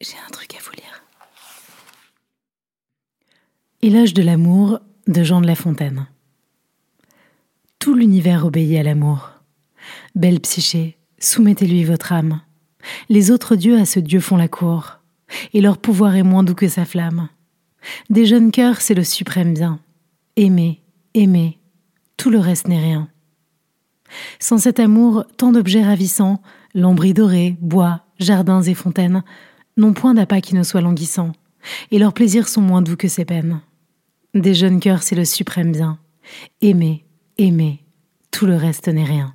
J'ai un truc à vous lire. Éloge de l'amour de Jean de La Fontaine. Tout l'univers obéit à l'amour. Belle psyché, soumettez-lui votre âme. Les autres dieux à ce dieu font la cour, et leur pouvoir est moins doux que sa flamme. Des jeunes cœurs, c'est le suprême bien. Aimer, aimer, tout le reste n'est rien. Sans cet amour, tant d'objets ravissants, lambris dorés, bois, jardins et fontaines, n'ont point d'appât qui ne soit languissant, et leurs plaisirs sont moins doux que ses peines. Des jeunes cœurs, c'est le suprême bien. Aimer, aimer, tout le reste n'est rien.